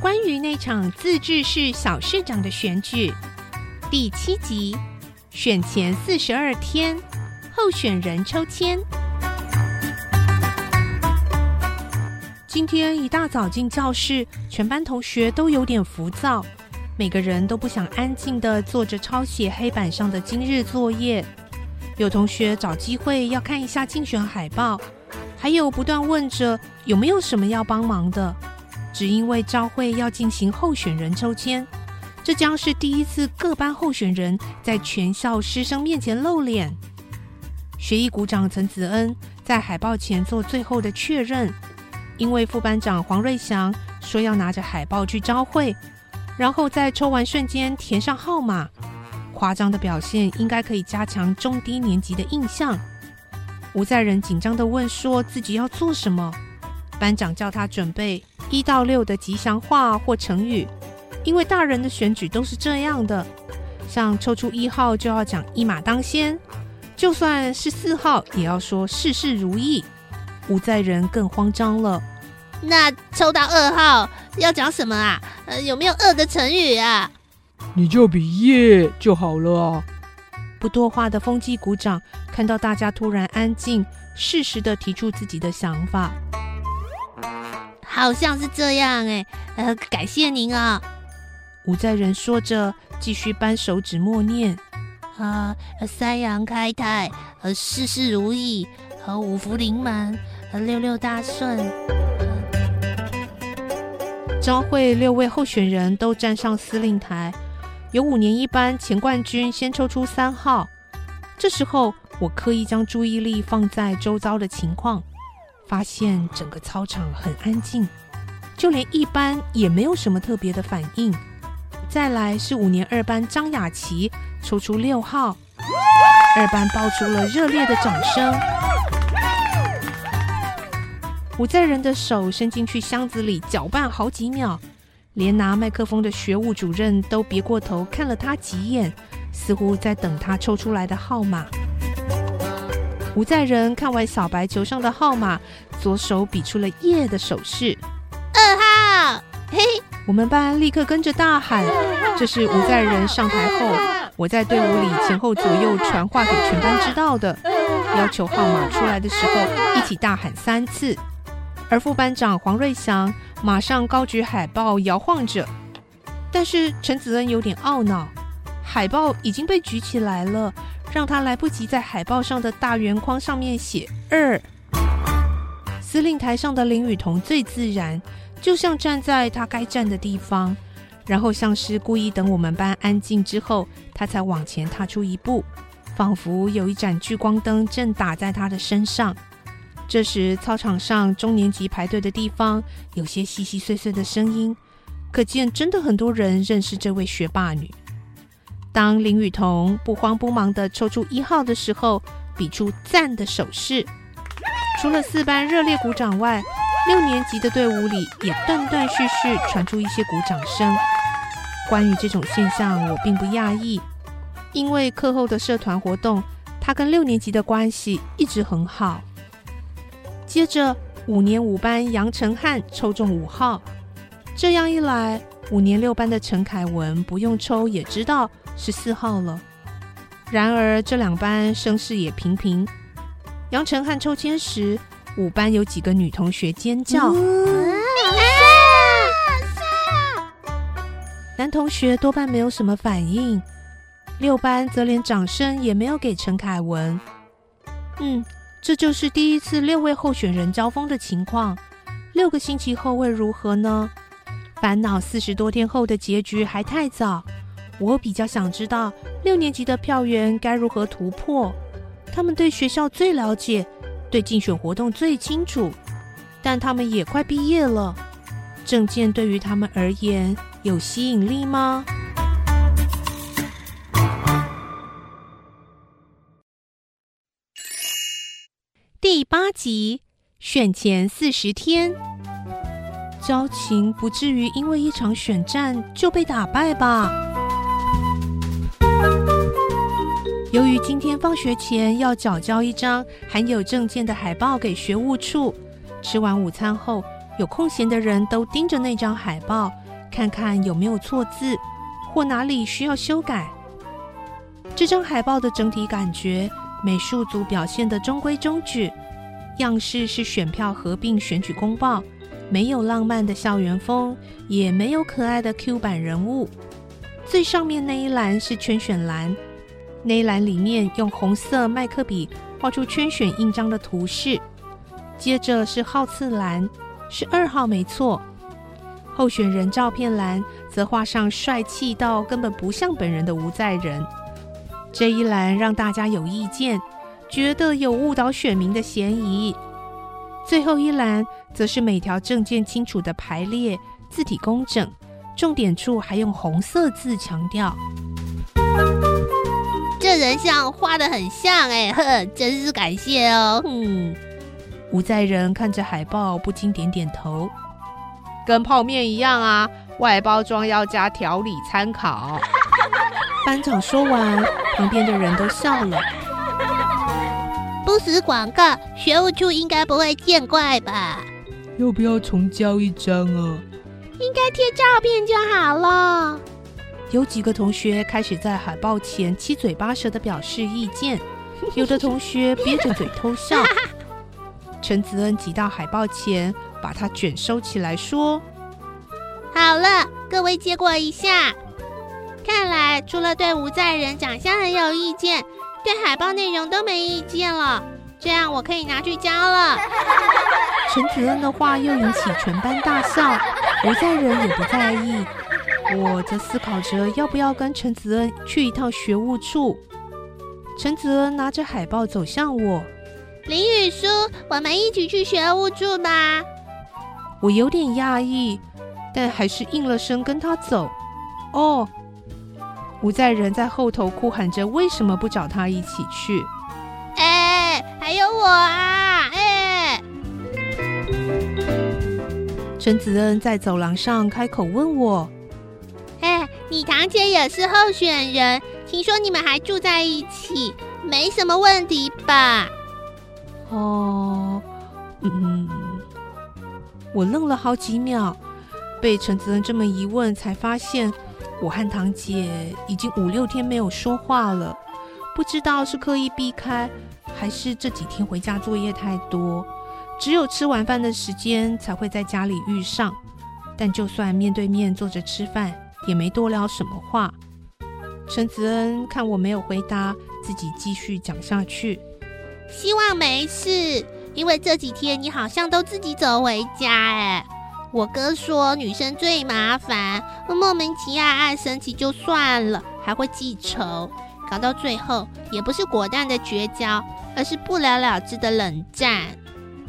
关于那场自治市小市长的选举，第七集，选前四十二天，候选人抽签。今天一大早进教室，全班同学都有点浮躁，每个人都不想安静的坐着抄写黑板上的今日作业。有同学找机会要看一下竞选海报。还有不断问着有没有什么要帮忙的，只因为朝会要进行候选人抽签，这将是第一次各班候选人在全校师生面前露脸。学艺股长陈子恩在海报前做最后的确认，因为副班长黄瑞祥说要拿着海报去朝会，然后在抽完瞬间填上号码，夸张的表现应该可以加强中低年级的印象。吴在仁紧张的问：“说自己要做什么？”班长叫他准备一到六的吉祥话或成语，因为大人的选举都是这样的。像抽出一号就要讲一马当先，就算是四号也要说事事如意。吴在人更慌张了。那抽到二号要讲什么啊？呃，有没有二的成语啊？你就比耶就好了啊。不多话的风纪鼓掌，看到大家突然安静，适时的提出自己的想法。好像是这样哎，呃，感谢您啊。吴在仁说着，继续扳手指默念：啊，三阳开泰，呃，事事如意，和五福临门，呃，六六大顺。招会六位候选人都站上司令台。有五年一班前冠军先抽出三号，这时候我刻意将注意力放在周遭的情况，发现整个操场很安静，就连一班也没有什么特别的反应。再来是五年二班张雅琪抽出六号，二班爆出了热烈的掌声。我在人的手伸进去箱子里搅拌好几秒。连拿麦克风的学务主任都别过头看了他几眼，似乎在等他抽出来的号码。吴在仁看完小白球上的号码，左手比出了耶的手势。二号，嘿，我们班立刻跟着大喊。这是吴在仁上台后，我在队伍里前后左右传话给全班知道的。要求号码出来的时候，一起大喊三次。而副班长黄瑞祥马上高举海报摇晃着，但是陈子恩有点懊恼，海报已经被举起来了，让他来不及在海报上的大圆框上面写二。司令台上的林雨桐最自然，就像站在他该站的地方，然后像是故意等我们班安静之后，他才往前踏出一步，仿佛有一盏聚光灯正打在他的身上。这时，操场上中年级排队的地方有些细细碎碎的声音，可见真的很多人认识这位学霸女。当林雨桐不慌不忙地抽出一号的时候，比出赞的手势。除了四班热烈鼓掌外，六年级的队伍里也断断续续传出一些鼓掌声。关于这种现象，我并不讶异，因为课后的社团活动，他跟六年级的关系一直很好。接着，五年五班杨成汉抽中五号，这样一来，五年六班的陈凯文不用抽也知道是四号了。然而，这两班声势也平平。杨晨汉抽签时，五班有几个女同学尖叫，男同学多半没有什么反应。六班则连掌声也没有给陈凯文。嗯。这就是第一次六位候选人交锋的情况。六个星期后会如何呢？烦恼四十多天后的结局还太早，我比较想知道六年级的票源该如何突破。他们对学校最了解，对竞选活动最清楚，但他们也快毕业了，证件对于他们而言有吸引力吗？第八集，选前四十天。交情不至于因为一场选战就被打败吧？由于今天放学前要缴交一张含有证件的海报给学务处，吃完午餐后，有空闲的人都盯着那张海报，看看有没有错字或哪里需要修改。这张海报的整体感觉，美术组表现的中规中矩，样式是选票合并选举公报，没有浪漫的校园风，也没有可爱的 Q 版人物。最上面那一栏是圈选栏。那一栏里面用红色麦克笔画出圈选印章的图示，接着是号次栏，是二号没错。候选人照片栏则画上帅气到根本不像本人的吴在仁。这一栏让大家有意见，觉得有误导选民的嫌疑。最后一栏则是每条证件清楚的排列，字体工整，重点处还用红色字强调。这人像画的很像哎，呵，真是感谢哦。嗯，吴在仁看着海报，不禁点点头。跟泡面一样啊，外包装要加调理参考。班长说完，旁边的人都笑了。不死广告，学务处应该不会见怪吧？要不要重交一张啊？应该贴照片就好了。有几个同学开始在海报前七嘴八舌的表示意见，有的同学憋着嘴偷笑。陈子恩挤到海报前，把它卷收起来，说：“好了，各位接过一下。看来除了对吴在仁长相很有意见，对海报内容都没意见了。这样我可以拿去交了。”陈子恩的话又引起全班大笑，不在人也不在意。我在思考着要不要跟陈子恩去一趟学务处。陈子恩拿着海报走向我，林雨书，我们一起去学务处吧。我有点讶异，但还是应了声跟他走。哦，吴在仁在后头哭喊着：“为什么不找他一起去？”哎，还有我啊！哎，陈子恩在走廊上开口问我。哎你堂姐也是候选人，听说你们还住在一起，没什么问题吧？哦，嗯，我愣了好几秒，被陈子恩这么一问，才发现我和堂姐已经五六天没有说话了。不知道是刻意避开，还是这几天回家作业太多，只有吃晚饭的时间才会在家里遇上。但就算面对面坐着吃饭。也没多聊什么话。陈子恩看我没有回答，自己继续讲下去。希望没事，因为这几天你好像都自己走回家。哎，我哥说女生最麻烦，莫名其妙爱生气就算了，还会记仇，搞到最后也不是果断的绝交，而是不了了之的冷战。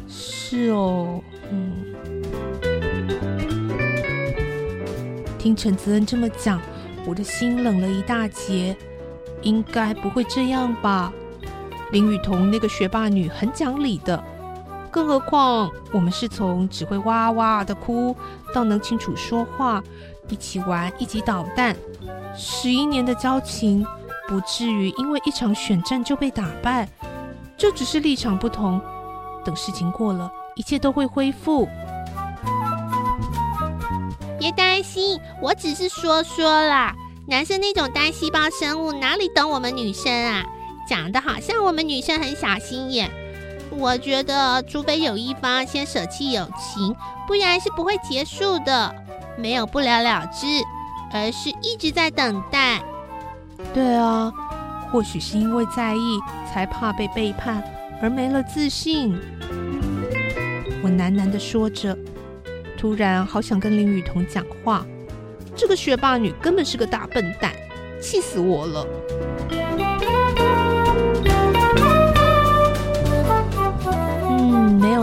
是哦，嗯。听陈子恩这么讲，我的心冷了一大截。应该不会这样吧？林雨桐那个学霸女很讲理的，更何况我们是从只会哇哇的哭到能清楚说话，一起玩，一起捣蛋，十一年的交情，不至于因为一场选战就被打败。这只是立场不同，等事情过了，一切都会恢复。别担心，我只是说说啦。男生那种单细胞生物哪里懂我们女生啊？讲的好像我们女生很小心眼。我觉得，除非有一方先舍弃友情，不然是不会结束的。没有不了了之，而是一直在等待。对啊，或许是因为在意，才怕被背叛，而没了自信。我喃喃的说着。突然好想跟林雨桐讲话，这个学霸女根本是个大笨蛋，气死我了。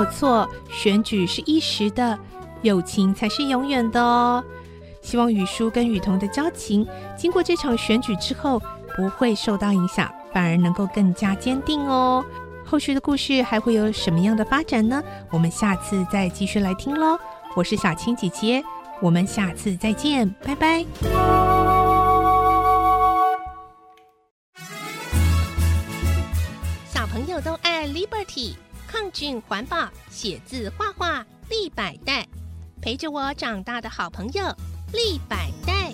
错，选举是一时的，友情才是永远的哦。希望雨叔跟雨桐的交情，经过这场选举之后，不会受到影响，反而能够更加坚定哦。后续的故事还会有什么样的发展呢？我们下次再继续来听喽。我是小青姐姐，我们下次再见，拜拜。小朋友都爱 Liberty，抗菌环保，写字画画立百代，陪着我长大的好朋友立百代。